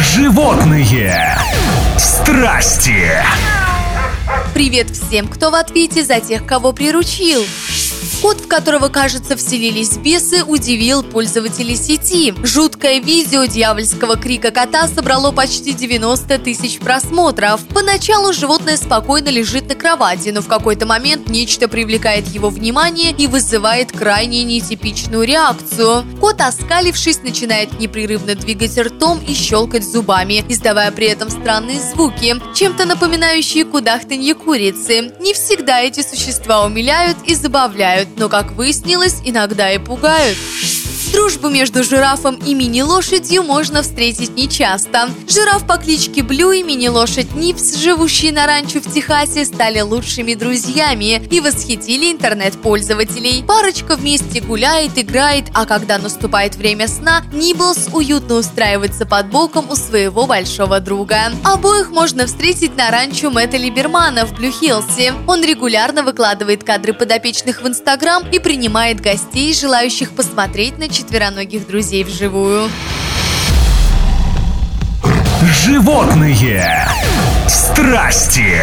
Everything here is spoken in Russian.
Животные страсти. Привет всем, кто в ответе за тех, кого приручил. Кот, в которого, кажется, вселились бесы, удивил пользователей сети. Жуткое видео дьявольского крика кота собрало почти 90 тысяч просмотров. Поначалу животное спокойно лежит на кровати, но в какой-то момент нечто привлекает его внимание и вызывает крайне нетипичную реакцию. Кот, оскалившись, начинает непрерывно двигать ртом и щелкать зубами, издавая при этом странные звуки, чем-то напоминающие кудахтанье курицы. Не всегда эти существа умиляют и забавляют, но, как выяснилось, иногда и пугают. Дружбу между жирафом и мини-лошадью можно встретить нечасто. Жираф по кличке Блю и мини-лошадь Ниблс, живущие на ранчо в Техасе, стали лучшими друзьями и восхитили интернет-пользователей. Парочка вместе гуляет, играет, а когда наступает время сна, Ниблс уютно устраивается под боком у своего большого друга. Обоих можно встретить на ранчо Мэтта Либермана в Блю-Хиллсе. Он регулярно выкладывает кадры подопечных в Инстаграм и принимает гостей, желающих посмотреть на четвероногих друзей вживую. Животные страсти.